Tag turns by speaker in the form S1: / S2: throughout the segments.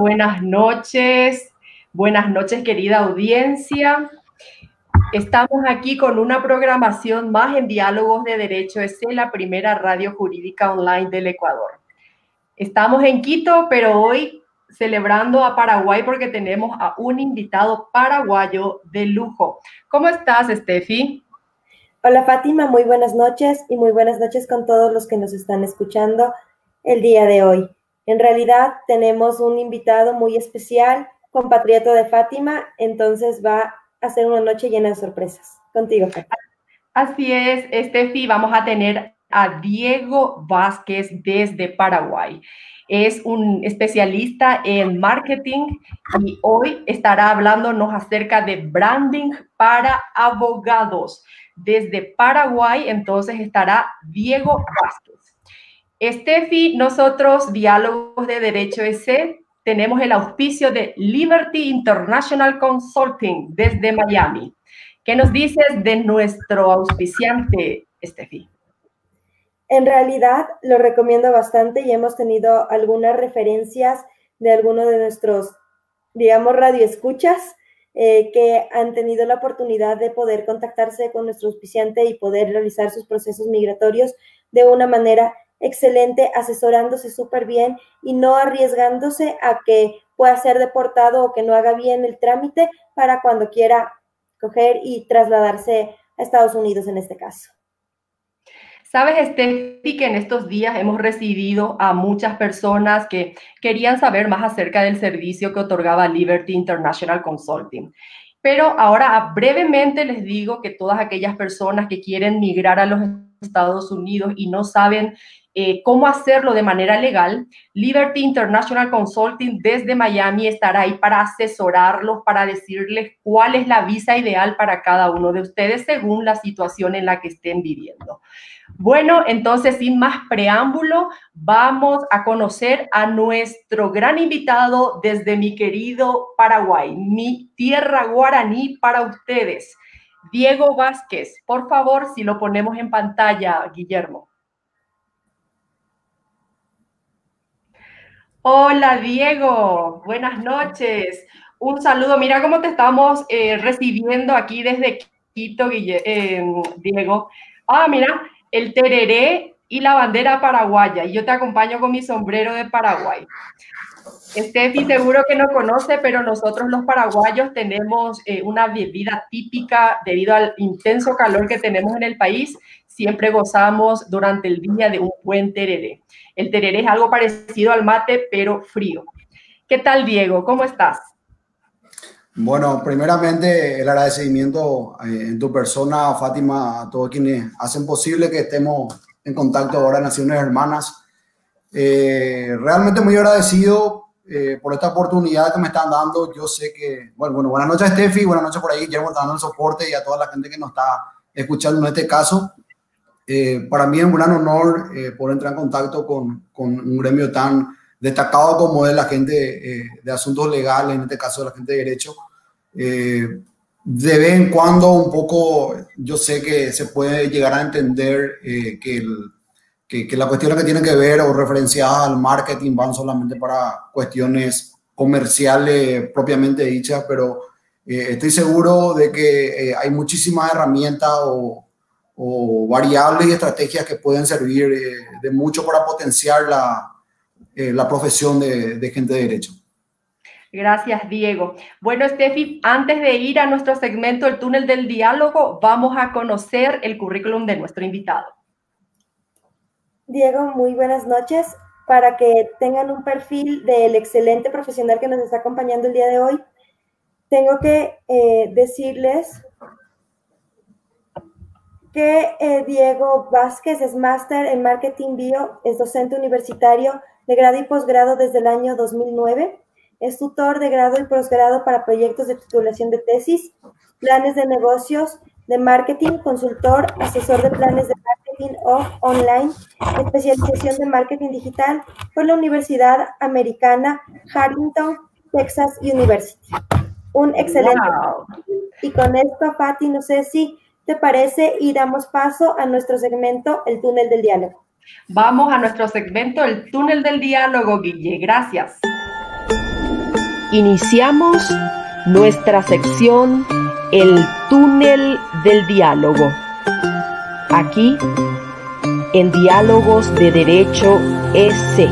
S1: Buenas noches. Buenas noches, querida audiencia. Estamos aquí con una programación más en Diálogos de Derecho. Es la primera radio jurídica online del Ecuador. Estamos en Quito, pero hoy celebrando a Paraguay porque tenemos a un invitado paraguayo de lujo. ¿Cómo estás, Steffi?
S2: Hola, Fátima. Muy buenas noches y muy buenas noches con todos los que nos están escuchando el día de hoy. En realidad tenemos un invitado muy especial, compatriota de Fátima, entonces va a ser una noche llena de sorpresas. Contigo.
S1: Así es, Estefi, vamos a tener a Diego Vázquez desde Paraguay. Es un especialista en marketing y hoy estará hablándonos acerca de branding para abogados. Desde Paraguay, entonces estará Diego Vázquez. Estefi, nosotros, Diálogos de Derecho EC, tenemos el auspicio de Liberty International Consulting desde Miami. ¿Qué nos dices de nuestro auspiciante, Estefi?
S2: En realidad lo recomiendo bastante y hemos tenido algunas referencias de algunos de nuestros, digamos, radioescuchas eh, que han tenido la oportunidad de poder contactarse con nuestro auspiciante y poder realizar sus procesos migratorios de una manera excelente, asesorándose súper bien y no arriesgándose a que pueda ser deportado o que no haga bien el trámite para cuando quiera coger y trasladarse a Estados Unidos en este caso.
S1: Sabes, Steffi, que en estos días hemos recibido a muchas personas que querían saber más acerca del servicio que otorgaba Liberty International Consulting. Pero ahora brevemente les digo que todas aquellas personas que quieren migrar a los Estados Unidos y no saben eh, cómo hacerlo de manera legal, Liberty International Consulting desde Miami estará ahí para asesorarlos, para decirles cuál es la visa ideal para cada uno de ustedes según la situación en la que estén viviendo. Bueno, entonces sin más preámbulo, vamos a conocer a nuestro gran invitado desde mi querido Paraguay, mi tierra guaraní para ustedes. Diego Vázquez, por favor, si lo ponemos en pantalla, Guillermo. Hola Diego, buenas noches. Un saludo. Mira cómo te estamos eh, recibiendo aquí desde Quito, eh, Diego. Ah, mira, el tereré y la bandera paraguaya. Y yo te acompaño con mi sombrero de Paraguay. Estefi seguro que no conoce, pero nosotros los paraguayos tenemos eh, una bebida típica debido al intenso calor que tenemos en el país. Siempre gozamos durante el día de un buen tereré. El tereré es algo parecido al mate, pero frío. ¿Qué tal, Diego? ¿Cómo estás?
S3: Bueno, primeramente el agradecimiento eh, en tu persona, Fátima, a todos quienes hacen posible que estemos en contacto ahora en Naciones Hermanas. Eh, realmente muy agradecido eh, por esta oportunidad que me están dando. Yo sé que, bueno, bueno buenas noches, Steffi, buenas noches por ahí, Guillermo, dando el soporte y a toda la gente que nos está escuchando en este caso. Eh, para mí es un gran honor eh, poder entrar en contacto con, con, un gremio tan destacado como es la gente eh, de asuntos legales, en este caso la gente de derecho. de vez en cuando un poco yo sé que se puede llegar a entender que, el, que, que las cuestiones que tienen que ver o referenciadas al marketing van solamente para cuestiones comerciales propiamente dichas, pero estoy seguro de que hay muchísimas herramientas o o variables y estrategias que pueden servir eh, de mucho para potenciar la, eh, la profesión de, de, gente de derecho.
S1: Gracias, Diego. Bueno, Steffi, antes de ir a nuestro segmento El túnel del diálogo, vamos a conocer el currículum de nuestro invitado.
S2: Diego, muy buenas noches. Para que tengan un perfil del excelente profesional que nos está acompañando el día de hoy, tengo que eh, decirles que eh, Diego Vázquez es máster en Marketing Bio, es docente universitario de grado y posgrado desde el año 2009, es tutor de grado y posgrado para proyectos de titulación de tesis, planes de negocios, de marketing, consultor, asesor de planes de marketing off online, especialización de marketing digital por la Universidad Americana Harrington, Texas University. Un excelente. Y con esto, Fati, no sé si te parece? Y damos paso a nuestro segmento, el túnel del diálogo.
S1: Vamos a nuestro segmento, el túnel del diálogo, Guille. Gracias.
S4: Iniciamos nuestra sección El túnel del diálogo. Aquí, en Diálogos de Derecho EC.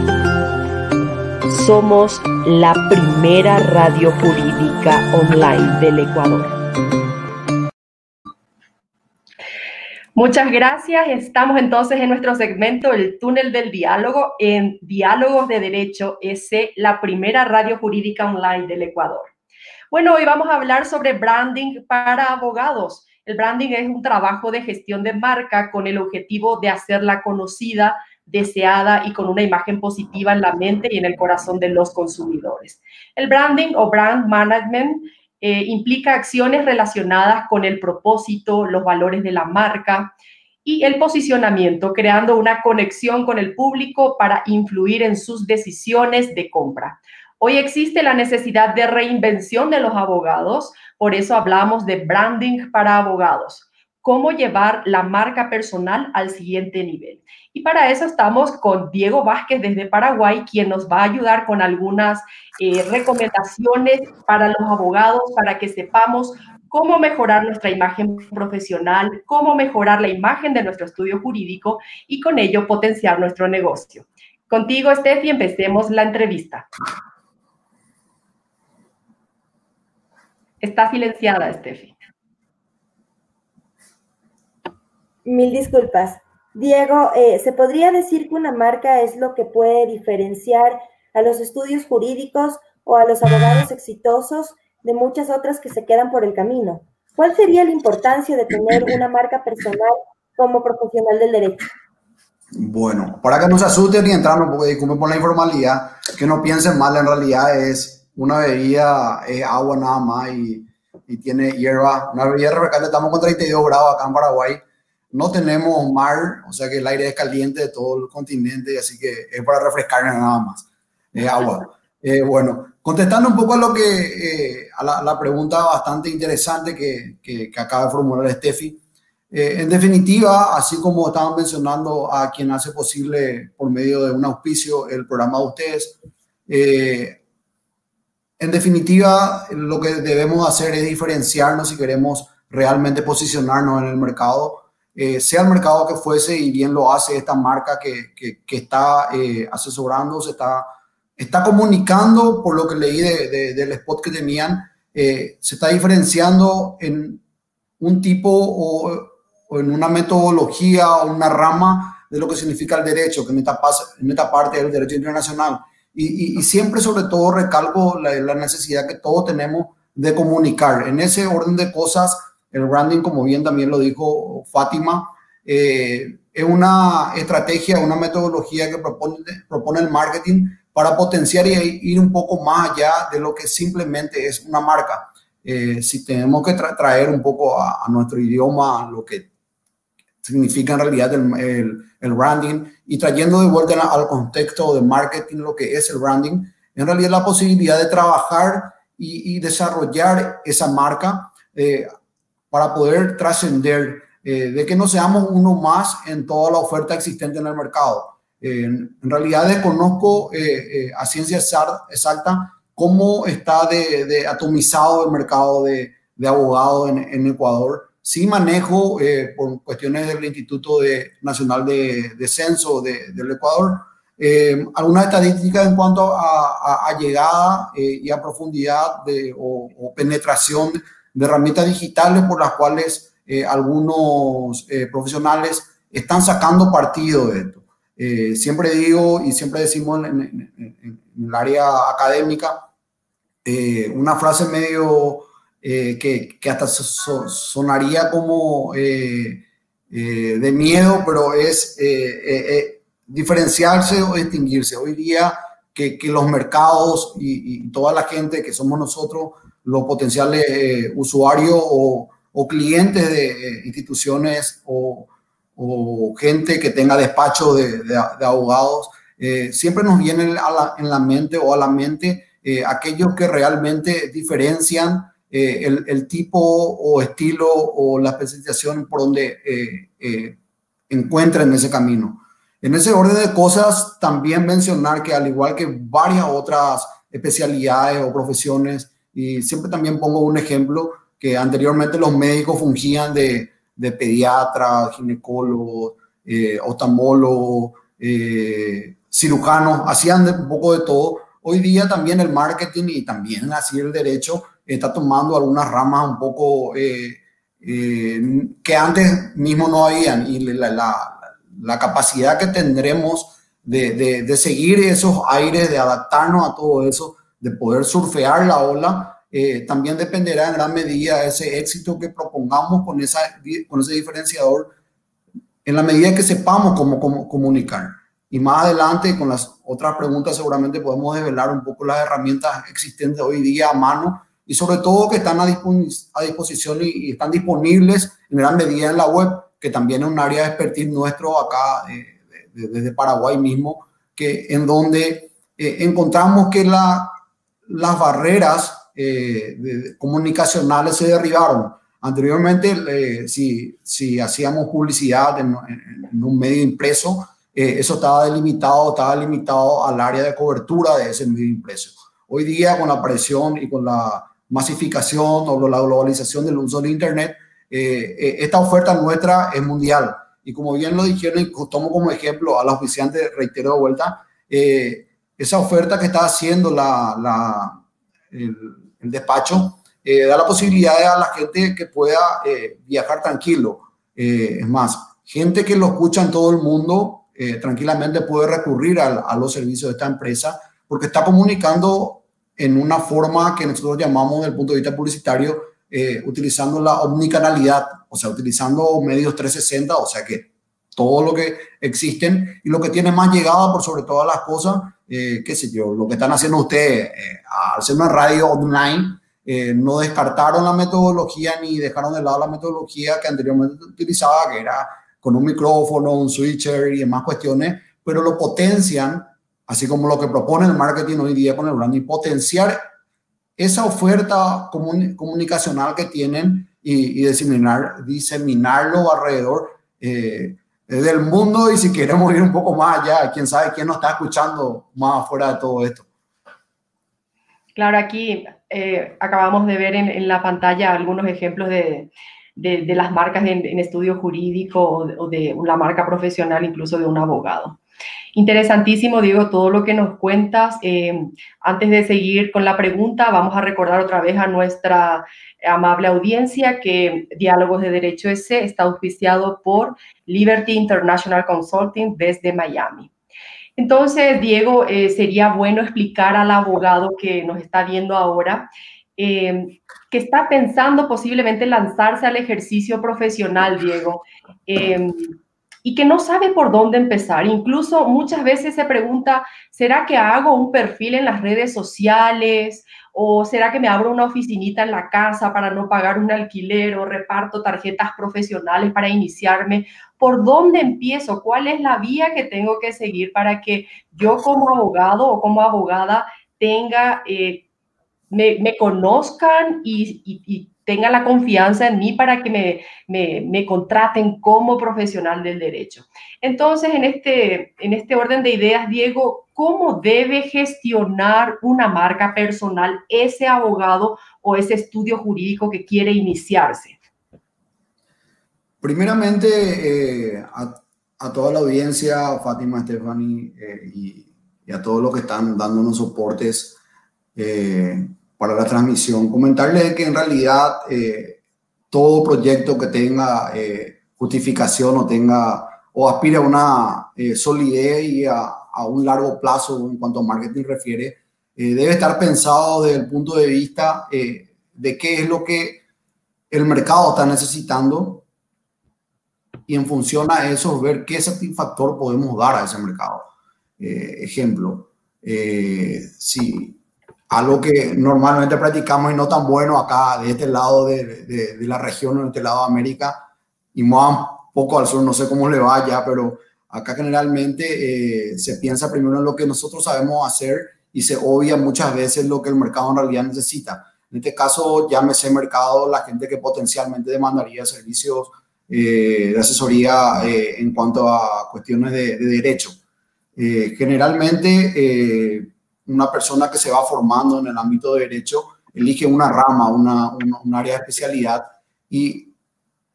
S4: Somos la primera radio jurídica online del Ecuador.
S1: Muchas gracias. Estamos entonces en nuestro segmento El túnel del diálogo en Diálogos de Derecho S, la primera radio jurídica online del Ecuador. Bueno, hoy vamos a hablar sobre branding para abogados. El branding es un trabajo de gestión de marca con el objetivo de hacerla conocida, deseada y con una imagen positiva en la mente y en el corazón de los consumidores. El branding o brand management eh, implica acciones relacionadas con el propósito, los valores de la marca y el posicionamiento, creando una conexión con el público para influir en sus decisiones de compra. Hoy existe la necesidad de reinvención de los abogados, por eso hablamos de branding para abogados cómo llevar la marca personal al siguiente nivel. Y para eso estamos con Diego Vázquez desde Paraguay, quien nos va a ayudar con algunas eh, recomendaciones para los abogados para que sepamos cómo mejorar nuestra imagen profesional, cómo mejorar la imagen de nuestro estudio jurídico y con ello potenciar nuestro negocio. Contigo, Steffi, empecemos la entrevista. Está silenciada, Steffi.
S2: Mil disculpas. Diego, eh, ¿se podría decir que una marca es lo que puede diferenciar a los estudios jurídicos o a los abogados exitosos de muchas otras que se quedan por el camino? ¿Cuál sería la importancia de tener una marca personal como profesional del derecho?
S3: Bueno, para que no se asusten y entrando, porque disculpen por la informalidad, que no piensen mal, en realidad es una bebida, es agua nada más y, y tiene hierba, una bebida refrescante, estamos con 32 grados acá en Paraguay, no tenemos mar, o sea que el aire es caliente de todo el continente, así que es para refrescarnos nada más. Es agua. Eh, bueno, contestando un poco a lo que, eh, a la, pregunta bastante interesante que, que, acaba de formular Steffi. Eh, en definitiva, así como estaban mencionando a quien hace posible por medio de un auspicio el programa de ustedes, en definitiva, lo que debemos hacer es diferenciarnos si queremos realmente posicionarnos en el mercado eh, sea el mercado que fuese, y bien lo hace esta marca que, que, está eh, asesorando, se está, está comunicando, por lo que leí de, del spot que tenían, eh, se está diferenciando en un tipo o, en una metodología o una rama de lo que significa el derecho, que en esta, en esta parte del derecho internacional. Y, siempre, sobre todo, recalco la, la necesidad que todos tenemos de comunicar. En ese orden de cosas, el branding, como bien también lo dijo Fátima, eh, es una estrategia, una metodología que propone, el marketing para potenciar y ir un poco más allá de lo que simplemente es una marca. Eh, si tenemos que traer un poco a, nuestro idioma lo que significa en realidad el, el, branding y trayendo de vuelta al contexto de marketing lo que es el branding, en realidad la posibilidad de trabajar y, desarrollar esa marca eh, para poder trascender, eh, de que no seamos uno más en toda la oferta existente en el mercado. en realidad desconozco eh, eh, a ciencia exacta cómo está de, atomizado el mercado de, de abogados en, Ecuador. Sí manejo por cuestiones del Instituto de, Nacional de, Censo del Ecuador algunas estadísticas en cuanto a, llegada y a profundidad de, o penetración de herramientas digitales por las cuales eh, algunos eh, profesionales están sacando partido de esto. Eh, siempre digo y siempre decimos en, el área académica una frase medio que, que, hasta sonaría como de miedo, pero es diferenciarse o distinguirse. Hoy día que, que los mercados y toda la gente que somos nosotros los potenciales eh, usuarios o, clientes de eh, instituciones o, gente que tenga despacho de, abogados, eh, siempre nos viene en la mente o a la mente aquellos que realmente diferencian el, tipo o estilo o la especialización por donde encuentran ese camino. En ese orden de cosas, también mencionar que al igual que varias otras especialidades o profesiones. Y siempre también pongo un ejemplo que anteriormente los médicos fungían de, de pediatra, ginecólogo, eh, oftalmólogo, eh, cirujanos, hacían un poco de todo. Hoy día también el marketing y también así el derecho está tomando algunas ramas un poco eh, eh, que antes mismo no habían y la, la, la capacidad que tendremos de, de, de, seguir esos aires, de adaptarnos a todo eso, de poder surfear la ola, eh, también dependerá en gran medida de ese éxito que propongamos con, esa, con ese diferenciador en la medida que sepamos cómo, cómo comunicar. Y más adelante, con las otras preguntas, seguramente podemos desvelar un poco las herramientas existentes hoy día a mano y sobre todo que están a, a disposición y, están disponibles en gran medida en la web, que también es un área de expertise nuestro acá eh, desde Paraguay mismo, que en donde eh, encontramos que la, las barreras eh, comunicacionales se derribaron. Anteriormente, eh, si, si, hacíamos publicidad en, un medio impreso, eso estaba delimitado, estaba limitado al área de cobertura de ese medio impreso. Hoy día, con la presión y con la masificación o la globalización del uso del Internet, eh, eh, esta oferta nuestra es mundial. Y como bien lo dijeron, y tomo como ejemplo a los oficiantes, reitero de vuelta, eh, esa oferta que está haciendo la, la el, el, despacho eh, da la posibilidad a la gente que pueda eh, viajar tranquilo. es más, gente que lo escucha en todo el mundo tranquilamente puede recurrir a, a los servicios de esta empresa porque está comunicando en una forma que nosotros llamamos desde el punto de vista publicitario, eh, utilizando la omnicanalidad, o sea, utilizando medios 360, o sea que todo lo que existen y lo que tiene más llegada por sobre todas las cosas, eh, qué sé yo, lo que están haciendo ustedes eh, al ser una radio online, eh, no descartaron la metodología ni dejaron de lado la metodología que anteriormente utilizaba, que era con un micrófono, un switcher y demás cuestiones, pero lo potencian así como lo que propone el marketing hoy día con el branding, potenciar esa oferta comun comunicacional que tienen y, y, diseminar, diseminarlo alrededor eh, del mundo y si queremos ir un poco más allá, quién sabe quién nos está escuchando más afuera de todo esto.
S1: Claro, aquí eh, acabamos de ver en, en, la pantalla algunos ejemplos de, de, de las marcas en, en, estudio jurídico o de, o de la marca profesional, incluso de un abogado. Interesantísimo, Diego, todo lo que nos cuentas. Eh, antes de seguir con la pregunta, vamos a recordar otra vez a nuestra amable audiencia que Diálogos de Derecho S está auspiciado por Liberty International Consulting desde Miami. Entonces, Diego, eh, sería bueno explicar al abogado que nos está viendo ahora eh, que está pensando posiblemente lanzarse al ejercicio profesional, Diego. Y que no sabe por dónde empezar. Incluso muchas veces se pregunta, ¿será que hago un perfil en las redes sociales? ¿O será que me abro una oficinita en la casa para no pagar un alquiler o reparto tarjetas profesionales para iniciarme? ¿Por dónde empiezo? ¿Cuál es la vía que tengo que seguir para que yo como abogado o como abogada tenga, eh, me, me, conozcan y, tenga la confianza en mí para que me, me, me, contraten como profesional del derecho. Entonces, en este, en este orden de ideas, Diego, ¿cómo debe gestionar una marca personal ese abogado o ese estudio jurídico que quiere iniciarse?
S3: Primeramente, eh, a, a, toda la audiencia, Fátima, Stephanie eh, y, a todos los que están dándonos soportes, eh, para la transmisión. Comentarles que en realidad eh, todo proyecto que tenga eh, justificación o tenga o aspire a una eh, solidez y a, a, un largo plazo en cuanto a marketing refiere, eh, debe estar pensado desde el punto de vista eh, de qué es lo que el mercado está necesitando y en función a eso ver qué satisfactor podemos dar a ese mercado. ejemplo, si algo que normalmente practicamos y no tan bueno acá, de este lado de, de, la región, de este lado de América, y más poco al sur, no sé cómo le vaya, pero acá generalmente eh, se piensa primero en lo que nosotros sabemos hacer y se obvia muchas veces lo que el mercado en realidad necesita. En este caso, llámese mercado la gente que potencialmente demandaría servicios eh, de asesoría eh, en cuanto a cuestiones de, de derecho. Generalmente, una persona que se va formando en el ámbito de derecho elige una rama, una, un área de especialidad y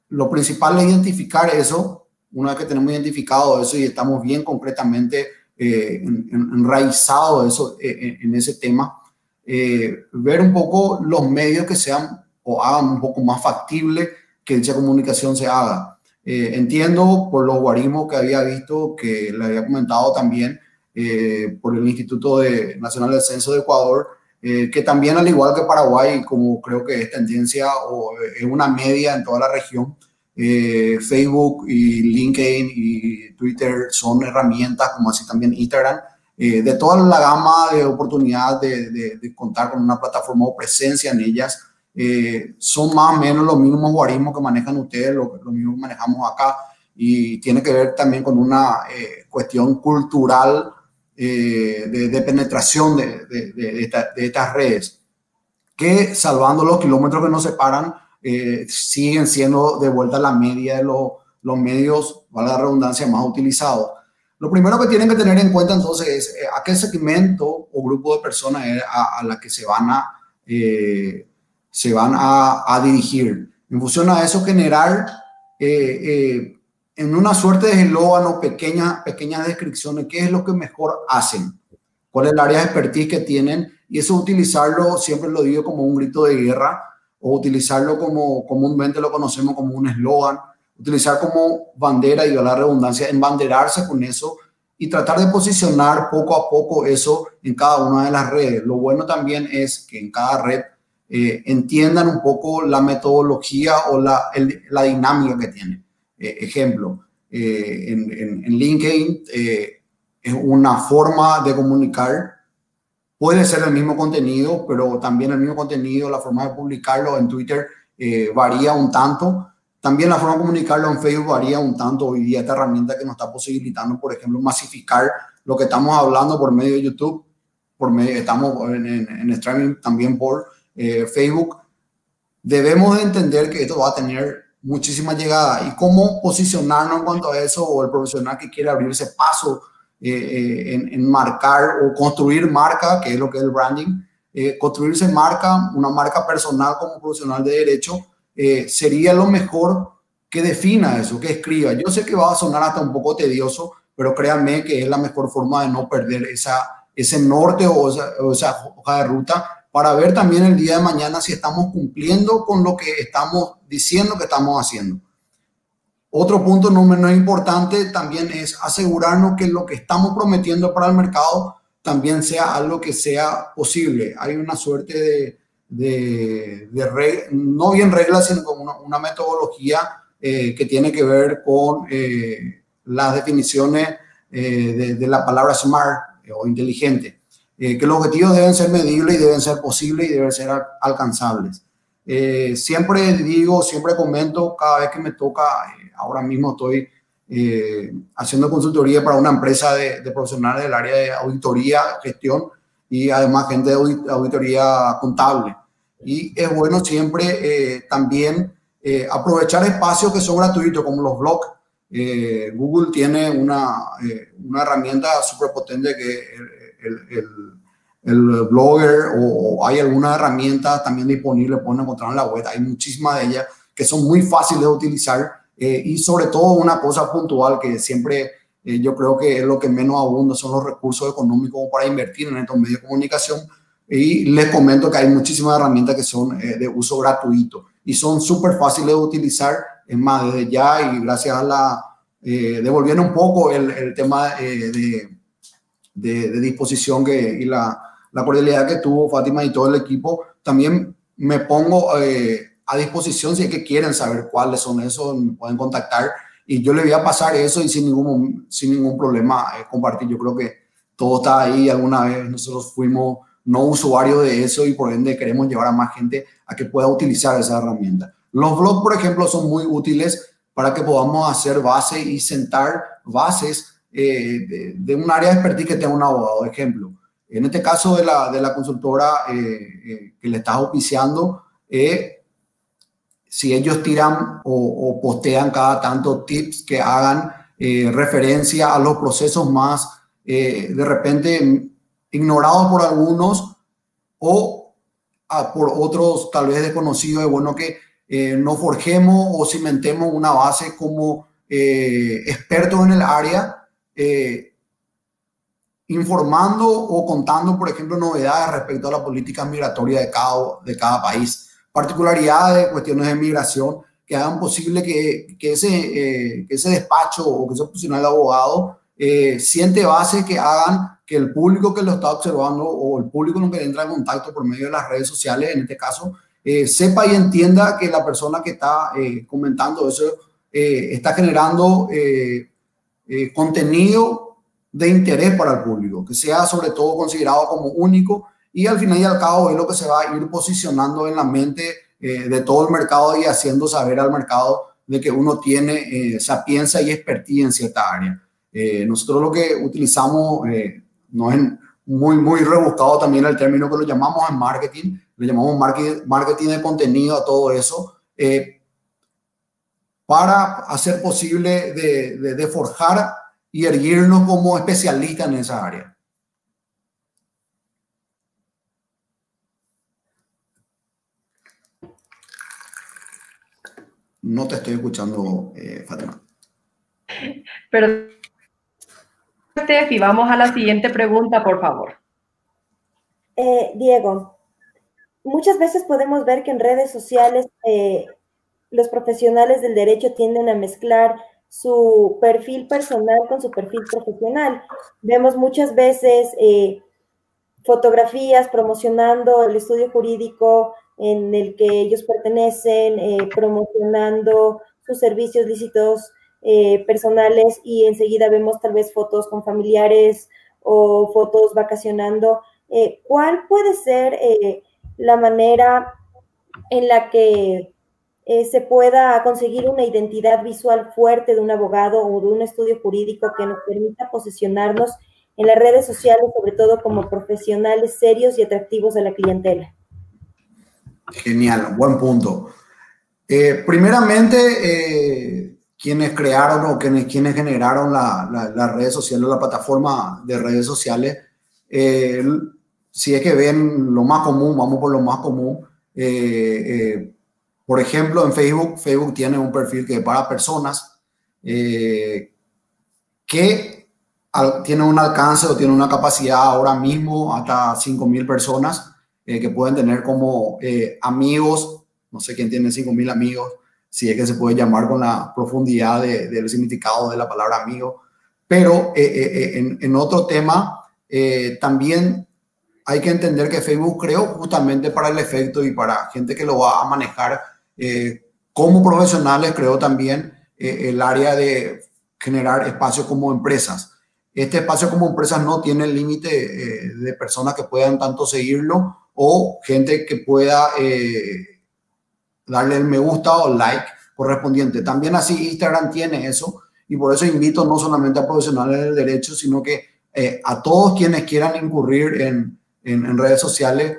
S3: lo principal es identificar eso, una vez que tenemos identificado eso y estamos bien concretamente eh, enraizados eso, eh, en ese tema, eh, ver un poco los medios que sean o hagan un poco más factible que dicha comunicación se haga. Eh, entiendo por los guarismos que había visto, que le había comentado también eh, por el Instituto de, Nacional del Censo de Ecuador, que también al igual que Paraguay, como creo que es tendencia o es una media en toda la región, Facebook y LinkedIn y Twitter son herramientas, como así también Instagram, eh, de toda la gama de oportunidades de, contar con una plataforma o presencia en ellas, eh, son más o menos los mismos guarismos que manejan ustedes, lo, lo mismo que manejamos acá, y tiene que ver también con una eh, cuestión cultural de, penetración de, estas redes, que salvando los kilómetros que nos separan, siguen siendo de vuelta la media de los, medios, vale la redundancia, más utilizados. Lo primero que tienen que tener en cuenta entonces es eh, a qué segmento o grupo de personas a, la que se van a, eh, se van a, dirigir. En función a eso, generar eh, en una suerte de eslogan o pequeñas, pequeñas descripciones qué es lo que mejor hacen, cuál es el área de expertise que tienen y eso utilizarlo, siempre lo digo como un grito de guerra o utilizarlo como comúnmente lo conocemos como un eslogan utilizar como bandera y la redundancia, embanderarse con eso y tratar de posicionar poco a poco eso en cada una de las redes. Lo bueno también es que en cada red eh, entiendan un poco la metodología o la, la dinámica que tiene. Eh, ejemplo, eh, en, en, LinkedIn es una forma de comunicar. Puede ser el mismo contenido, pero también el mismo contenido, la forma de publicarlo en Twitter varía un tanto también la forma de comunicarlo en Facebook varía un tanto hoy día esta herramienta que nos está posibilitando, por ejemplo, masificar lo que estamos hablando por medio de YouTube, por medio, estamos en, en, streaming también por eh, Facebook. Debemos de entender que esto va a tener muchísima llegada y cómo posicionarnos en cuanto a eso o el profesional que quiere abrir ese paso eh, eh, en, en, marcar o construir marca, que es lo que es el branding, construirse marca, una marca personal como profesional de derecho eh, sería lo mejor que defina eso, que escriba. Yo sé que va a sonar hasta un poco tedioso, pero créanme que es la mejor forma de no perder esa, ese norte o esa, hoja de ruta para ver también el día de mañana si estamos cumpliendo con lo que estamos diciendo que estamos haciendo. Otro punto no menos importante también es asegurarnos que lo que estamos prometiendo para el mercado también sea algo que sea posible. Hay una suerte de, de, no bien reglas, sino como una, metodología eh, que tiene que ver con eh, las definiciones eh, de, la palabra smart o inteligente, que los objetivos deben ser medibles y deben ser posibles y deben ser alcanzables. siempre digo, siempre comento, cada vez que me toca, ahora mismo estoy haciendo consultoría para una empresa de, profesionales del área de auditoría, gestión, y además gente de auditoría contable. Y es bueno siempre eh, también eh, aprovechar espacios que son gratuitos, como los blogs. Eh, Google tiene una, una herramienta súper potente que el, el, blogger o hay alguna herramienta también disponible, pueden encontrar en la web. Hay muchísimas de ellas que son muy fáciles de utilizar y sobre todo una cosa puntual que siempre yo creo que es lo que menos abunda son los recursos económicos para invertir en estos medios de comunicación y les comento que hay muchísimas herramientas que son eh, de uso gratuito y son súper fáciles de utilizar. Es más, desde ya y gracias a la, eh, un poco el, el tema eh, de, de, disposición que, y la, la, cordialidad que tuvo Fátima y todo el equipo, también me pongo eh, a disposición si es que quieren saber cuáles son esos, me pueden contactar y yo le voy a pasar eso y sin ningún, sin ningún problema compartir. Yo creo que todo está ahí. Alguna vez nosotros fuimos no usuario de eso y por ende queremos llevar a más gente a que pueda utilizar esa herramienta. Los blogs, por ejemplo, son muy útiles para que podamos hacer base y sentar bases eh, de, un área de expertise que tenga un abogado. Ejemplo, en este caso de la, de la consultora eh, eh, que le estás oficiando, si ellos tiran o, postean cada tanto tips que hagan referencia a los procesos más, de repente ignorados por algunos o por otros tal vez desconocidos. Es bueno que eh, nos forjemos o cimentemos una base como eh, expertos en el área, eh, informando o contando, por ejemplo, novedades respecto a la política migratoria de cada, de cada país, particularidades, cuestiones de migración que hagan posible que, que ese, que ese despacho o que ese profesional de abogado siente base que hagan que el público que lo está observando o el público con el que entra en contacto por medio de las redes sociales, en este caso, eh, sepa y entienda que la persona que está eh, comentando eso eh, está generando contenido de interés para el público, que sea sobre todo considerado como único y al final y al cabo es lo que se va a ir posicionando en la mente de todo el mercado y haciendo saber al mercado de que uno tiene sapiencia y expertise en cierta área. nosotros lo que utilizamos no es muy, muy rebuscado también el término que lo llamamos en marketing, le llamamos marketing, de contenido a todo eso, eh, para hacer posible de, de, forjar y erguirnos como especialistas en esa área. No te estoy escuchando, eh, Fatima.
S1: Pero Steffi, vamos a la siguiente pregunta, por favor.
S2: Eh, Diego, muchas veces podemos ver que en redes sociales eh, los profesionales del derecho tienden a mezclar su perfil personal con su perfil profesional. Vemos muchas veces eh, fotografías promocionando el estudio jurídico en el que ellos pertenecen, promocionando sus servicios lícitos eh, personales y enseguida vemos tal vez fotos con familiares o fotos vacacionando. Eh, ¿Cuál puede ser eh, la manera en la que se pueda conseguir una identidad visual fuerte de un abogado o de un estudio jurídico que nos permita posicionarnos en las redes sociales, sobre todo como profesionales serios y atractivos a la clientela?
S3: Genial, buen punto. primeramente, quienes crearon o quienes, quienes generaron las redes sociales, la plataforma de redes sociales, eh, si es que ven lo más común, vamos por lo más común. Eh, eh, por ejemplo, en Facebook, Facebook tiene un perfil que para personas que tienen un alcance o tienen una capacidad ahora mismo hasta 5.000 personas que pueden tener como amigos, no sé quién tiene 5.000 amigos, si es que se puede llamar con la profundidad del significado de la palabra amigo. Pero eh, eh, eh, en, en, otro tema, también hay que entender que Facebook creó justamente para el efecto y para gente que lo va a manejar como profesionales, creó también el área de generar espacios como empresas. Este espacio como empresas no tiene el límite de personas que puedan tanto seguirlo o gente que pueda darle el me gusta o like correspondiente. También así Instagram tiene eso y por eso invito no solamente a profesionales del derecho, sino que eh, a todos quienes quieran incurrir en, en, redes sociales,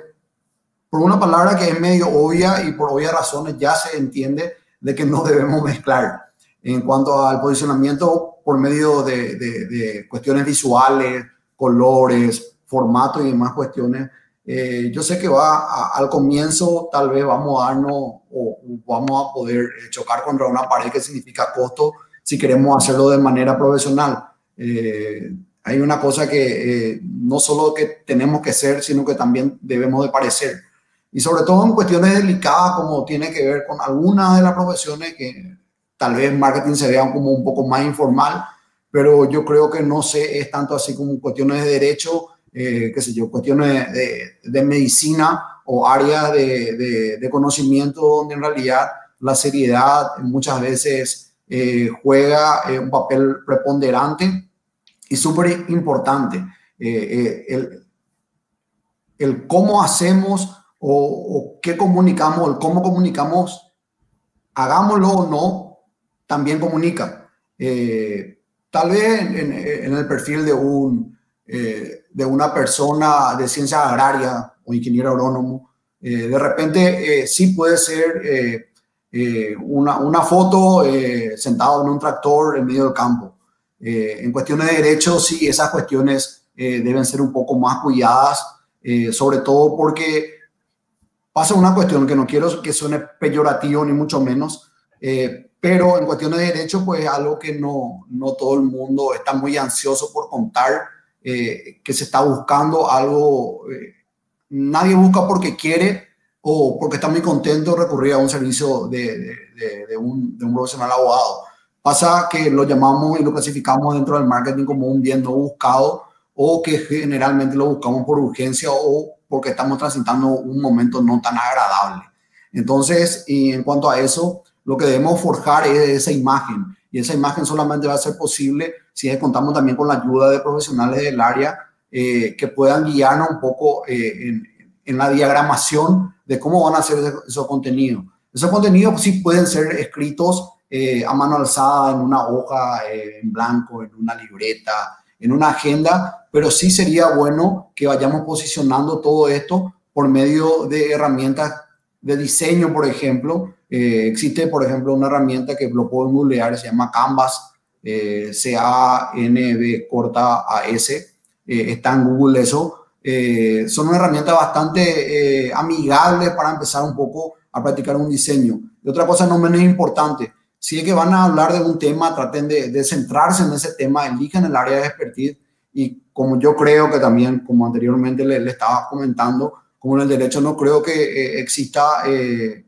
S3: por una palabra que es medio obvia y por obvias razones ya se entiende de que no debemos mezclar en cuanto al posicionamiento por medio de, de, de cuestiones visuales, colores, formato y demás cuestiones eh, yo sé que va al comienzo, tal vez vamos a darnos o, vamos a poder eh, chocar contra una pared que significa costo si queremos hacerlo de manera profesional. Eh, hay una cosa que no solo que tenemos que ser, sino que también debemos de parecer. Y sobre todo en cuestiones delicadas como tiene que ver con algunas de las profesiones que tal vez marketing se vean como un poco más informal, pero yo creo que no sé, es tanto así como cuestiones de derecho eh, qué sé yo, cuestiones de, medicina o áreas de, conocimiento donde en realidad la seriedad muchas veces eh, juega eh, un papel preponderante y súper importante. El, el, cómo hacemos o, qué comunicamos, el cómo comunicamos, hagámoslo o no, también comunica. tal vez en, el perfil de un, de una persona de ciencia agraria o ingeniero agrónomo, eh, de repente eh, sí puede ser eh, una, una, foto sentado en un tractor en medio del campo. En cuestiones de derechos, sí, esas cuestiones deben ser un poco más cuidadas, sobre todo porque pasa una cuestión que no quiero que suene peyorativo ni mucho menos, pero en cuestiones de derecho, pues algo que no, no todo el mundo está muy ansioso por contar, que se está buscando algo, nadie busca porque quiere o porque está muy contento de recurrir a un servicio de, de, un, de un profesional abogado. Pasa que lo llamamos y lo clasificamos dentro del marketing como un bien no buscado o que generalmente lo buscamos por urgencia o porque estamos transitando un momento no tan agradable. Entonces, y en cuanto a eso, lo que debemos forjar es esa imagen y esa imagen solamente va a ser posible si contamos también con la ayuda de profesionales del área eh, que puedan guiarnos un poco eh, en, en, la diagramación de cómo van a ser esos contenidos. Esos contenidos sí pueden ser escritos eh, a mano alzada en una hoja eh, en blanco, en una libreta, en una agenda, pero sí sería bueno que vayamos posicionando todo esto por medio de herramientas de diseño, por ejemplo. Eh, existe, por ejemplo, una herramienta que lo puedo googlear, se llama Canvas, C-A-N-B corta A-S, está en Google eso. son una herramienta bastante amigable para empezar un poco a practicar un diseño. Y otra cosa no menos importante, si es que van a hablar de un tema, traten de, centrarse en ese tema, elijan el área de expertise y como yo creo que también, como anteriormente le, estaba comentando, como en el derecho no creo que eh, exista eh,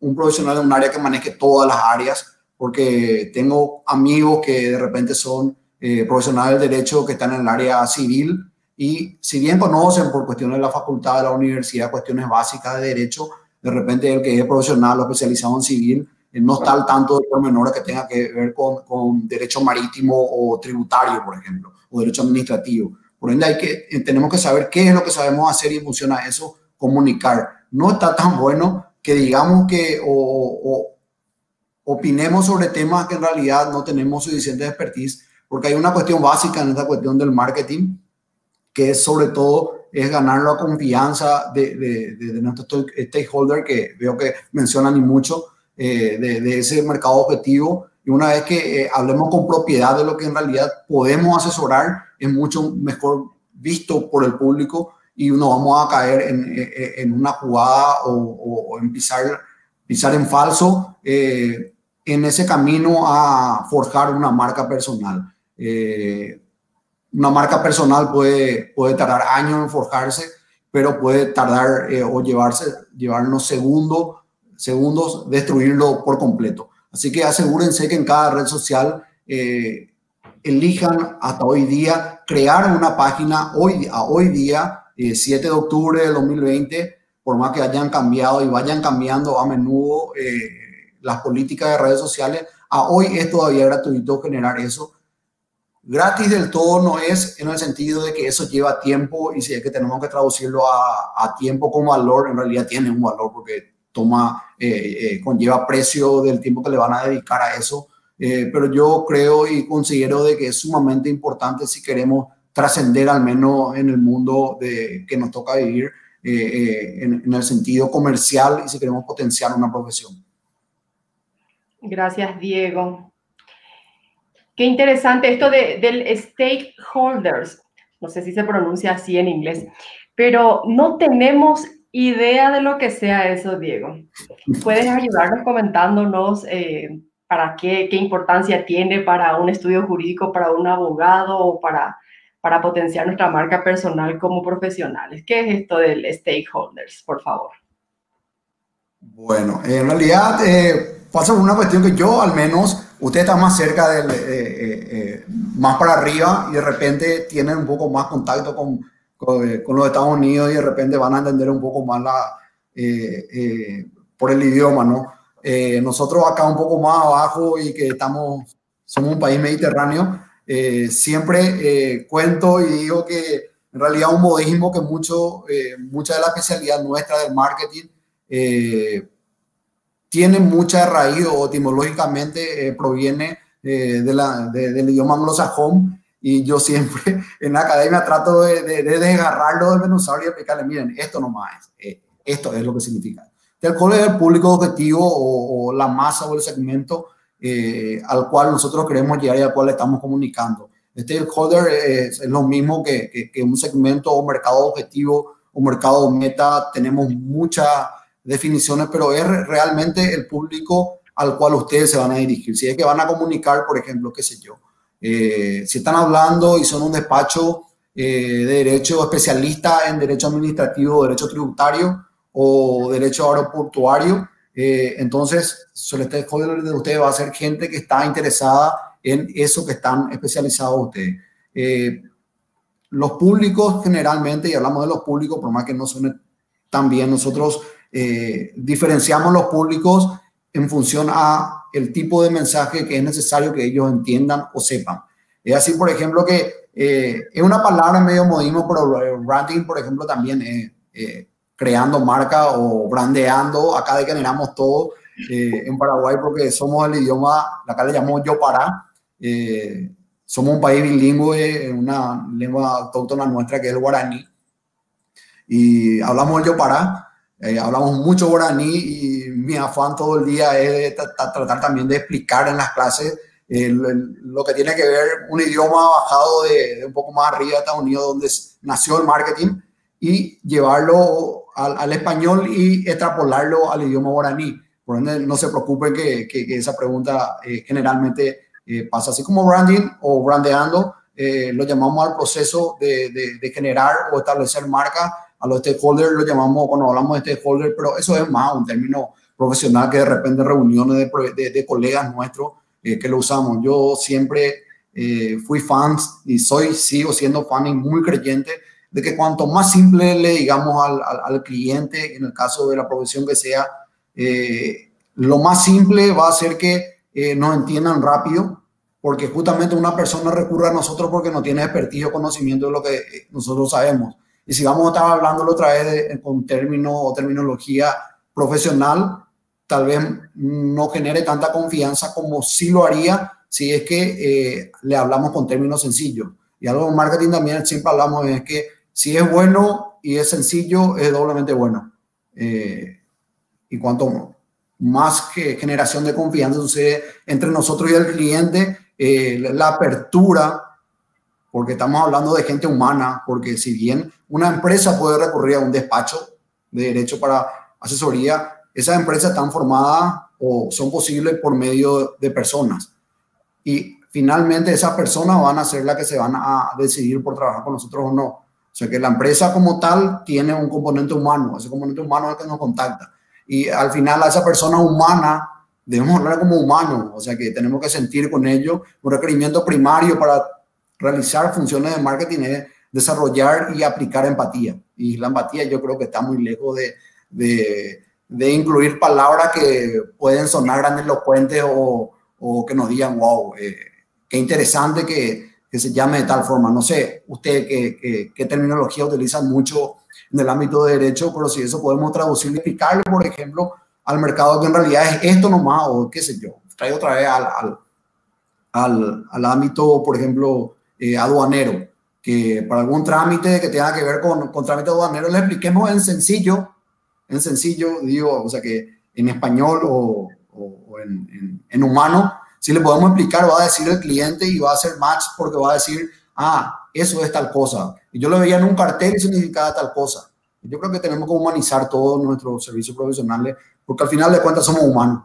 S3: un profesional de un área que maneje todas las áreas, porque tengo amigos que de repente son eh, profesionales del derecho que están en el área civil y si bien conocen por cuestiones de la facultad de la universidad cuestiones básicas de derecho, de repente el que es profesional o especializado en civil no está al tanto de pormenores que tenga que ver con, con, derecho marítimo o tributario, por ejemplo, o derecho administrativo. Por ende, hay que, eh, tenemos que saber qué es lo que sabemos hacer y funciona eso, comunicar. No está tan bueno que digamos que o, opinemos sobre temas que en realidad no tenemos suficiente expertise, porque hay una cuestión básica en esta cuestión del marketing, que es sobre todo es ganar la confianza de, de, de, de que veo que mencionan y mucho, eh, de, ese mercado objetivo. Y una vez que eh, hablemos con propiedad de lo que en realidad podemos asesorar, es mucho mejor visto por el público y no vamos a caer en, eh, en una jugada o, en pisar, pisar en falso en ese camino a forjar una marca personal. una marca personal puede, puede tardar años en forjarse, pero puede tardar o llevarse, llevarnos segundos segundos destruirlo por completo. Así que asegúrense que en cada red social eh, elijan hasta hoy día crear una página hoy, a hoy día, 7 eh, de octubre de 2020, por más que hayan cambiado y vayan cambiando a menudo eh, las políticas de redes sociales, a hoy es todavía gratuito generar eso. Gratis del todo no es en el sentido de que eso lleva tiempo y si es que tenemos que traducirlo a, a tiempo con valor, en realidad tiene un valor porque toma, eh, eh, conlleva precio del tiempo que le van a dedicar a eso. Eh, pero yo creo y considero de que es sumamente importante si queremos trascender al menos en el mundo de, que nos toca vivir en, en, el sentido comercial y si queremos potenciar una profesión.
S1: Gracias, Diego. Qué interesante esto de, del stakeholders. No sé si se pronuncia así en inglés, pero no tenemos idea de lo que sea eso, Diego. ¿Puedes ayudarnos comentándonos eh, para qué, qué importancia tiene para un estudio jurídico, para un abogado o para, para potenciar nuestra marca personal como profesionales? ¿Qué es esto del stakeholders, por favor?
S3: Bueno, en realidad eh, pasa por una cuestión que yo al menos, usted está más cerca del, eh, eh, más para arriba y de repente tienen un poco más contacto con con, los Estados Unidos y de repente van a entender un poco más la, eh, eh, por el idioma, ¿no? Eh, nosotros acá un poco más abajo y que estamos, somos un país mediterráneo, siempre cuento y digo que en realidad un modismo que mucho, mucha de la especialidad nuestra del marketing tiene mucha raíz o etimológicamente proviene de la, del idioma anglosajón y yo siempre en la academia trato de, de, de desgarrarlo, desmenuzarlo y explicarle, miren, esto nomás es, eh, esto es lo que significa. El cual es el público objetivo o, o, la masa o el segmento eh, al cual nosotros queremos llegar y al cual estamos comunicando. Stakeholder es, es lo mismo que, que, que, un segmento o mercado objetivo o mercado meta. Tenemos muchas definiciones, pero es realmente el público al cual ustedes se van a dirigir. Si es que van a comunicar, por ejemplo, qué sé yo, eh, si están hablando y son un despacho eh, de derecho especialista en derecho administrativo, derecho tributario o derecho aeroportuario, eh, entonces el stakeholder de ustedes va a ser gente que está interesada en eso que están especializados ustedes. Eh, los públicos generalmente, y hablamos de los públicos, por más que no suene tan bien, nosotros diferenciamos los públicos en función a el tipo de mensaje que es necesario que ellos entiendan o sepan. Es así, por ejemplo, que eh, es una palabra medio modismo, pero branding, por ejemplo, también es eh, creando marca o brandeando. Acá generamos todo eh, en Paraguay porque somos el idioma, acá le llamamos yo para. somos un país bilingüe, una lengua autóctona nuestra que es el guaraní. Y hablamos el yo para. Hablamos mucho guaraní y mi afán todo el día es tratar también de explicar en las clases lo que tiene que ver un idioma bajado de, un poco más arriba de Estados Unidos, donde nació el marketing, y llevarlo al, español y extrapolarlo al idioma guaraní. Por ende, no se preocupen que, que, esa pregunta eh, generalmente eh, pasa así como branding o brandeando, eh, lo llamamos al proceso de, de, generar o establecer marca, a los stakeholders lo llamamos cuando hablamos de stakeholders, pero eso es más un término profesional que de repente reuniones de, de colegas nuestros eh, que lo usamos. Yo siempre eh, fui fan y soy, sigo siendo fan y muy creyente de que cuanto más simple le digamos al, al, cliente, en el caso de la profesión que sea, eh, lo más simple va a ser que nos entiendan rápido, porque justamente una persona recurre a nosotros porque no tiene expertise o conocimiento de lo que nosotros sabemos. Y si vamos a estar hablándolo otra vez de, con término o terminología profesional, tal vez no genere tanta confianza como sí lo haría si es que eh, le hablamos con términos sencillos. Y algo en marketing también siempre hablamos es que si es bueno y es sencillo, es doblemente bueno. Eh, y cuanto más que generación de confianza sucede entre nosotros y el cliente, eh, la apertura, porque estamos hablando de gente humana, porque si bien una empresa puede recurrir a un despacho de derecho para asesoría, esas empresas están formadas o son posibles por medio de personas. Y finalmente esas personas van a ser las que se van a decidir por trabajar con nosotros o no. O sea que la empresa como tal tiene un componente humano, ese componente humano es el que nos contacta. Y al final a esa persona humana debemos hablar como humano, o sea que tenemos que sentir con ellos un requerimiento primario para realizar funciones de marketing es desarrollar y aplicar empatía. Y la empatía yo creo que está muy lejos de, de de incluir palabras que pueden sonar grandilocuentes o, o que nos digan, wow, eh, qué interesante que, que, se llame de tal forma. No sé, usted qué, qué, terminología utilizan mucho en el ámbito de derecho, pero si eso podemos traducir y explicarle, por ejemplo, al mercado que en realidad es esto nomás, o qué sé yo, traigo otra vez al, al, al, al ámbito, por ejemplo, eh, aduanero, que para algún trámite que tenga que ver con, con trámite aduanero le expliquemos en sencillo en sencillo, digo, o sea que en español o, o en, en, humano, si le podemos explicar, va a decir el cliente y va a hacer match porque va a decir, ah, eso es tal cosa. Y yo lo veía en un cartel y significaba tal cosa. Yo creo que tenemos que humanizar todos nuestros servicios profesionales porque al final de cuentas somos humanos.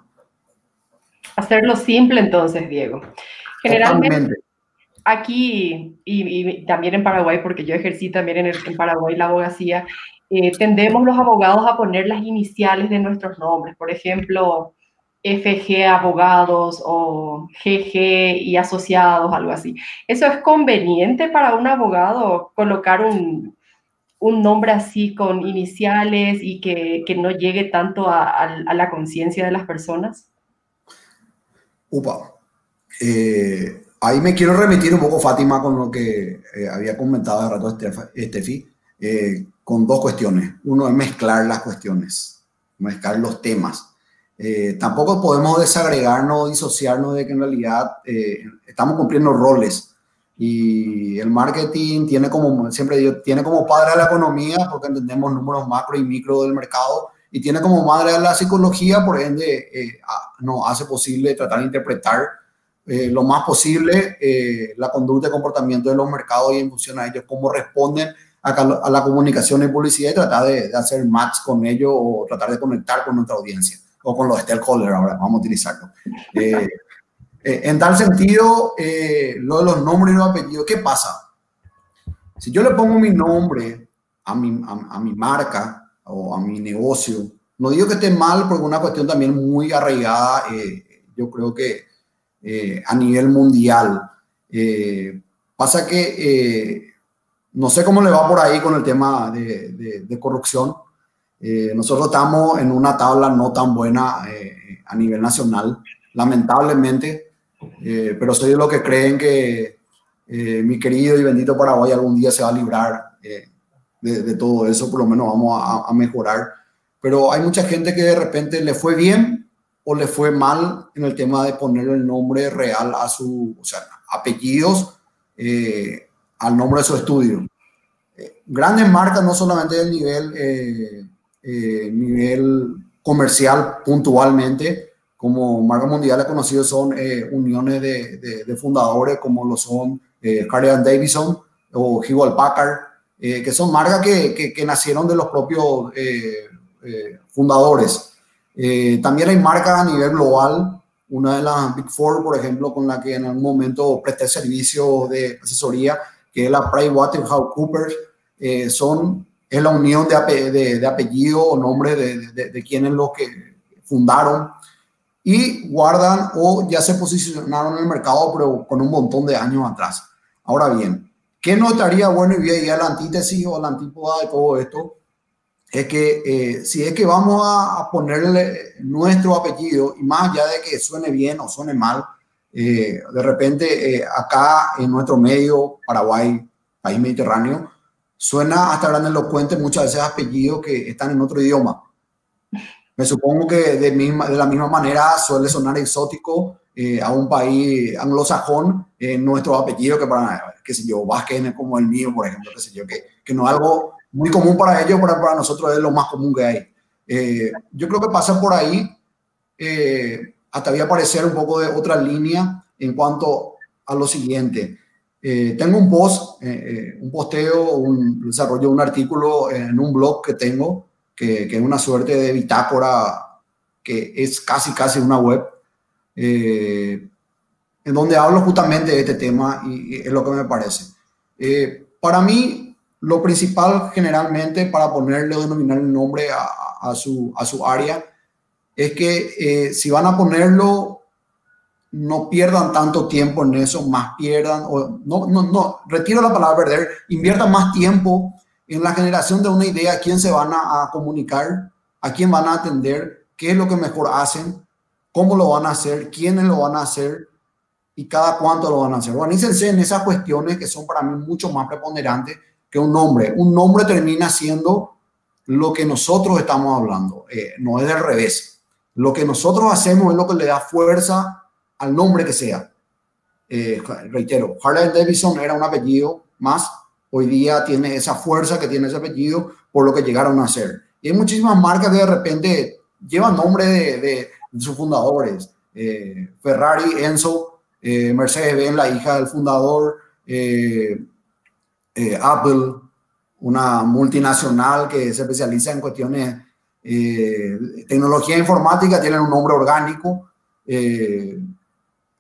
S1: Hacerlo simple entonces, Diego. Generalmente, aquí y, también en Paraguay, porque yo ejercí también en, Paraguay la abogacía, eh, tendemos los abogados a poner las iniciales de nuestros nombres, por ejemplo, FG abogados o GG y asociados, algo así. ¿Eso es conveniente para un abogado colocar un, nombre así con iniciales y que, no llegue tanto a, a, la conciencia de las personas?
S3: Upa. Eh, ahí me quiero remitir un poco, Fátima, con lo que eh, había comentado hace rato Estefi. Eh, con dos cuestiones. Uno es mezclar las cuestiones, mezclar los temas. Eh, tampoco podemos desagregarnos, disociarnos de que en realidad eh, estamos cumpliendo roles y el marketing tiene como, siempre digo, tiene como padre a la economía porque entendemos números macro y micro del mercado y tiene como madre a la psicología, por ende, eh, nos hace posible tratar de interpretar eh, lo más posible eh, la conducta y comportamiento de los mercados y en función a ellos cómo responden a, a la comunicación y publicidad y tratar de, de, hacer match con ellos o tratar de conectar con nuestra audiencia o con los stakeholders ahora, vamos a utilizarlo. Eh, en tal sentido, lo de los nombres y los apellidos, ¿qué pasa? Si yo le pongo mi nombre a mi, a, a mi marca o a mi negocio, no digo que esté mal porque una cuestión también muy arraigada, eh, yo creo que eh, a nivel mundial. Eh, pasa que no sé cómo le va por ahí con el tema de, de, de corrupción. nosotros estamos en una tabla no tan buena a nivel nacional, lamentablemente, pero soy de los que creen que mi querido y bendito Paraguay algún día se va a librar de, de, todo eso, por lo menos vamos a, a mejorar pero hay mucha gente que de repente le fue bien o le fue mal en el tema de poner el nombre real a su, o sea, apellidos eh, al nombre de su estudio. Eh, grandes marcas, no solamente del nivel, eh, nivel comercial puntualmente, como marcas mundiales conocidas son uniones de, fundadores como lo son Harley Davidson o Hewlett Packard, que son marcas que, que, nacieron de los propios fundadores. Eh, también hay marcas a nivel global, una de las Big Four, por ejemplo, con la que en algún momento presté servicio de asesoría, que es la PricewaterhouseCoopers, eh, son, es la unión de, de apellido o nombre de, de, de, quienes los que fundaron y guardan o ya se posicionaron en el mercado, pero con un montón de años atrás. Ahora bien, ¿qué no estaría bueno y bien la antítesis o la antípoda de todo esto? Es que eh, si es que vamos a, ponerle nuestro apellido, y más allá de que suene bien o suene mal, eh, de repente eh, acá en nuestro medio, Paraguay, país mediterráneo, suena hasta grandilocuente muchas veces apellidos que están en otro idioma. Me supongo que de, misma, de la misma manera suele sonar exótico a un país anglosajón nuestro apellido que para, qué sé yo, Vázquez como el mío, por ejemplo, qué sé yo, que, que no es algo muy común para ellos, pero para nosotros es lo más común que hay. Eh, yo creo que pasa por ahí, eh, hasta voy a aparecer un poco de otra línea en cuanto a lo siguiente. Eh, tengo un post, eh, un posteo, un desarrollo, un artículo en un blog que tengo, que, que, es una suerte de bitácora, que es casi, casi una web, en donde hablo justamente de este tema y, y es lo que me parece. para mí, lo principal generalmente para ponerle o denominar el nombre a, su, a su área es que eh, si van a ponerlo, no pierdan tanto tiempo en eso, más pierdan, o no, no, no, retiro la palabra perder, inviertan más tiempo en la generación de una idea, a quién se van a, a comunicar, a quién van a atender, qué es lo que mejor hacen, cómo lo van a hacer, quiénes lo van a hacer y cada cuánto lo van a hacer. Organícense en esas cuestiones que son para mí mucho más preponderantes que un nombre. Un nombre termina siendo lo que nosotros estamos hablando, eh, no es del revés. Lo que nosotros hacemos es lo que le da fuerza al nombre que sea. Eh, reitero, Harley Davidson era un apellido más, hoy día tiene esa fuerza que tiene ese apellido por lo que llegaron a hacer. Y hay muchísimas marcas que de repente llevan nombre de, sus fundadores. Eh, Ferrari, Enzo, Mercedes-Benz, la hija del fundador, eh, eh, Apple, una multinacional que se especializa en cuestiones eh, tecnología informática, tienen un nombre orgánico eh,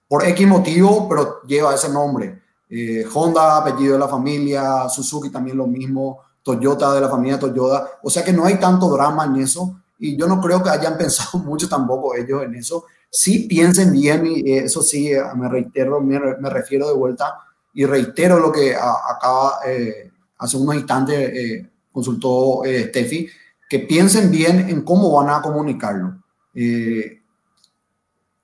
S3: por X motivo, pero lleva ese nombre. Eh, Honda, apellido de la familia, Suzuki también lo mismo, Toyota de la familia Toyota. O sea que no hay tanto drama en eso y yo no creo que hayan pensado mucho tampoco ellos en eso. Sí piensen bien y eso sí, me reitero, me, me refiero de vuelta y reitero lo que acaba eh, hace unos instantes eh, consultó eh, Steffi, que piensen bien en cómo van a comunicarlo. Eh,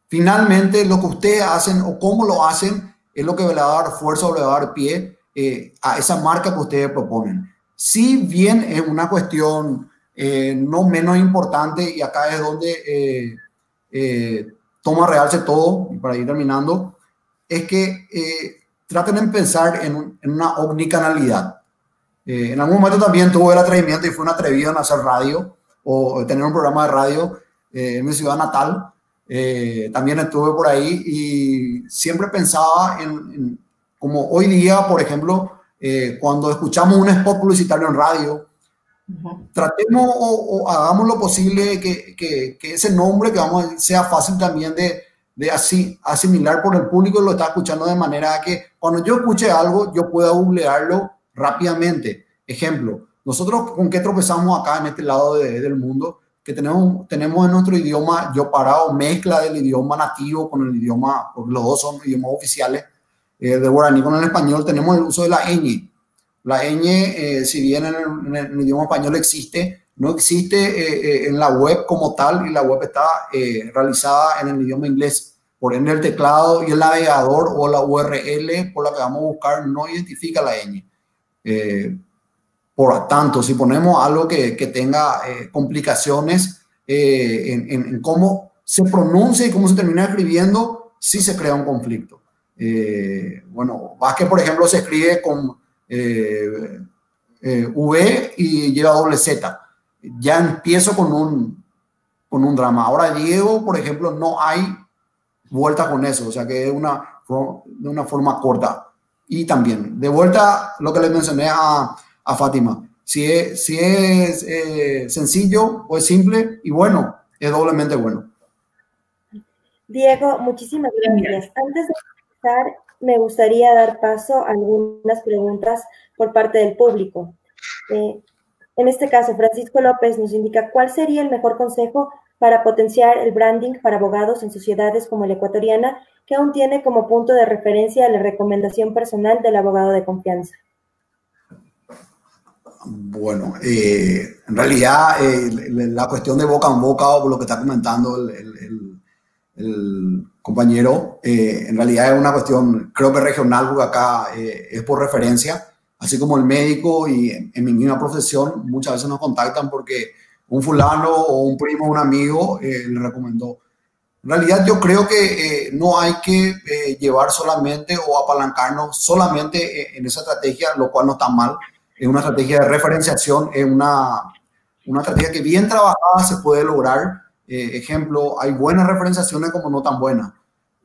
S3: finalmente, lo que ustedes hacen o cómo lo hacen es lo que le va a dar fuerza o le va a dar pie eh, a esa marca que ustedes proponen. Si bien es una cuestión no menos importante, y acá es donde toma realce todo, y para ir terminando, es que traten de pensar en, en una omnicanalidad. Eh, en algún momento también tuve el atrevimiento y fue un atrevido en hacer radio o tener un programa de radio eh, en mi ciudad natal. eh, también estuve por ahí y siempre pensaba en, como hoy día, por ejemplo, cuando escuchamos un spot publicitario en radio, tratemos o, hagamos lo posible que, que, que, ese nombre que vamos a, sea fácil también de, de así, asimilar por el público lo está escuchando de manera que cuando yo escuche algo, yo pueda googlearlo rápidamente. Ejemplo, nosotros con qué tropezamos acá en este lado del mundo, que tenemos, tenemos en nuestro idioma, yo parado, mezcla del idioma nativo con el idioma, porque los dos son idiomas oficiales, eh, de guaraní con el español, tenemos el uso de la ñ. La ñ, eh, si bien en el, idioma español existe, no existe eh, en la web como tal y la web está realizada en el idioma inglés. Por ende, el teclado y el navegador o la URL por la que vamos a buscar no identifica la ñ. por tanto, si ponemos algo que, tenga complicaciones en, en, cómo se pronuncia y cómo se termina escribiendo, sí se crea un conflicto. bueno, Vázquez, por ejemplo, se escribe con eh, eh, V y lleva doble Z. Ya empiezo con un, con un drama. Ahora Diego, por ejemplo, no hay vuelta con eso, o sea que es una, de una forma corta. Y también, de vuelta, lo que le mencioné a, a Fátima, si es, si es eh, sencillo o es simple y bueno, es doblemente bueno.
S2: Diego, muchísimas gracias. Antes de empezar, me gustaría dar paso a algunas preguntas por parte del público. Eh, en este caso, Francisco López nos indica cuál sería el mejor consejo para potenciar el branding para abogados en sociedades como la ecuatoriana, que aún tiene como punto de referencia la recomendación personal del abogado de confianza.
S3: Bueno, eh, en realidad eh, la cuestión de boca en boca o lo que está comentando el compañero, eh, en realidad es una cuestión, creo que regional, porque acá eh, es por referencia, así como el médico y en, mi misma profesión muchas veces nos contactan porque un fulano o un primo un amigo eh, le recomendó. En realidad yo creo que no hay que llevar solamente o apalancarnos solamente en esa estrategia, lo cual no está mal. Es una estrategia de referenciación, es una, una estrategia que bien trabajada se puede lograr eh, ejemplo, hay buenas referenciaciones como no tan buenas.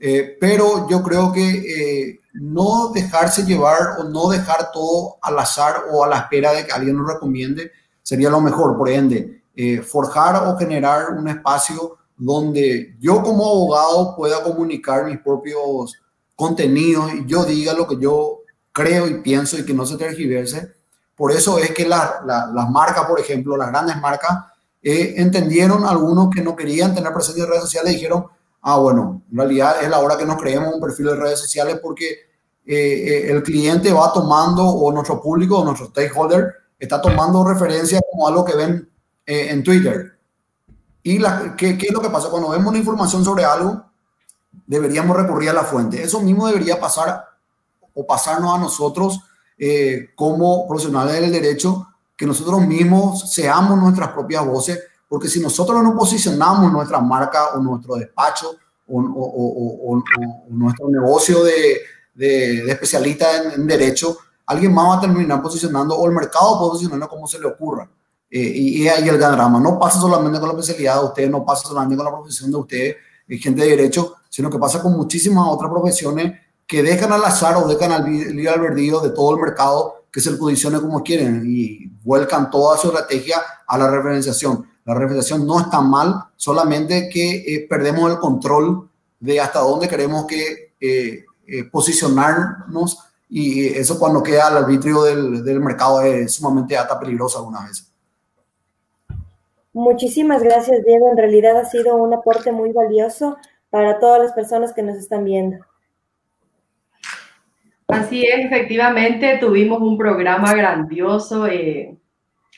S3: Eh, pero yo creo que eh, no dejarse llevar o no dejar todo al azar o a la espera de que alguien nos recomiende sería lo mejor. Por ende, forjar o generar un espacio donde yo como abogado pueda comunicar mis propios contenidos y yo diga lo que yo creo y pienso y que no se tergiverse. Por eso es que las marcas, por ejemplo, las grandes marcas, eh, entendieron algunos que no querían tener presencia en redes sociales dijeron, ah, bueno, en realidad es la hora que nos creemos un perfil de redes sociales porque eh, eh, el cliente va tomando, o nuestro público, o nuestro stakeholder, está tomando referencia como algo que ven en Twitter. ¿Y la, ¿qué, qué, es lo que pasa? Cuando vemos una información sobre algo, deberíamos recurrir a la fuente. Eso mismo debería pasar o pasarnos a nosotros como profesionales del derecho que nosotros mismos seamos nuestras propias voces, porque si nosotros no posicionamos nuestra marca o nuestro despacho o, o, o, nuestro negocio de, de, especialista en, derecho, alguien más va a terminar posicionando o el mercado posicionando como se le ocurra. Eh, y, y, ahí el gran drama. No pasa solamente con la especialidad de ustedes, no pasa solamente con la profesión de ustedes, gente de derecho, sino que pasa con muchísimas otras profesiones que dejan al azar o dejan al libre albedrío de todo el mercado que se condicione como quieren y vuelcan toda su estrategia a la referenciación. La referenciación no está mal, solamente que eh, perdemos el control de hasta dónde queremos que eh, eh, posicionarnos y eso cuando queda al arbitrio del, del mercado es sumamente hasta peligroso algunas veces.
S2: Muchísimas gracias, Diego. En realidad ha sido un aporte muy valioso para todas las personas que nos están viendo.
S1: Así es, efectivamente, tuvimos un programa grandioso. Eh,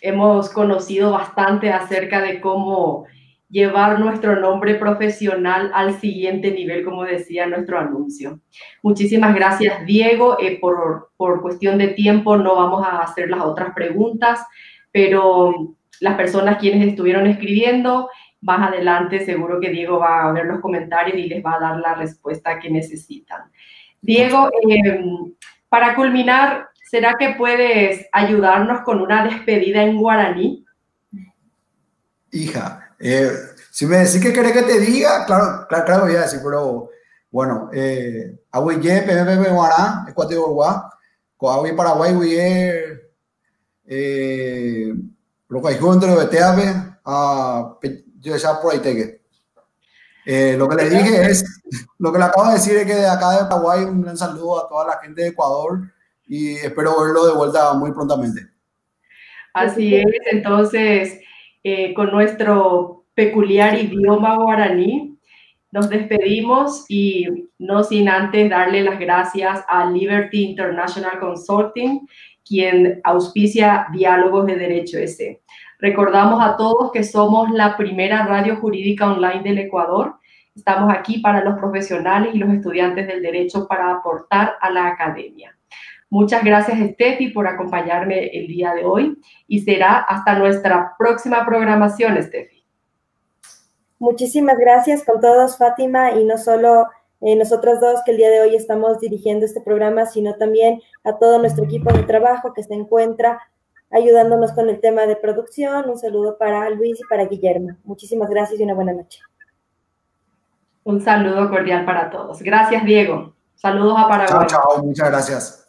S1: hemos conocido bastante acerca de cómo llevar nuestro nombre profesional al siguiente nivel, como decía nuestro anuncio. Muchísimas gracias, Diego. Eh, por, por cuestión de tiempo no vamos a hacer las otras preguntas, pero las personas quienes estuvieron escribiendo, más adelante seguro que Diego va a ver los comentarios y les va a dar la respuesta que necesitan. Diego, em, para culminar, ¿será que puedes ayudarnos con una despedida en guaraní?
S3: Hija, eh, Si me decís que querés que te diga, claro, claro, claro voy a decir, pero bueno, eh, Agüeye, PMP, Guará, Ecuador, Coahui, Paraguay, Huye, eh, lo que hay Beteave, a yo ya por ahí te eh, lo que le dije es, lo que le acabo de decir es que de acá de Paraguay un gran saludo a toda la gente de Ecuador y espero verlo de vuelta muy prontamente.
S1: Así es, entonces, eh, con nuestro peculiar idioma guaraní, nos despedimos y no sin antes darle las gracias a Liberty International Consulting, quien auspicia Diálogos de Derecho S. Recordamos a todos que somos la primera radio jurídica online del Ecuador. Estamos aquí para los profesionales y los estudiantes del derecho para aportar a la academia. Muchas gracias, Steffi, por acompañarme el día de hoy y será hasta nuestra próxima programación, Steffi.
S2: Muchísimas gracias con todos, Fátima, y no solo eh, nosotros dos que el día de hoy estamos dirigiendo este programa, sino también a todo nuestro equipo de trabajo que se encuentra ayudándonos con el tema de producción. Un saludo para Luis y para Guillermo. Muchísimas gracias y una buena noche.
S1: Un saludo cordial para todos. Gracias, Diego. Saludos a Paraguay.
S3: Chao, chao. Muchas gracias.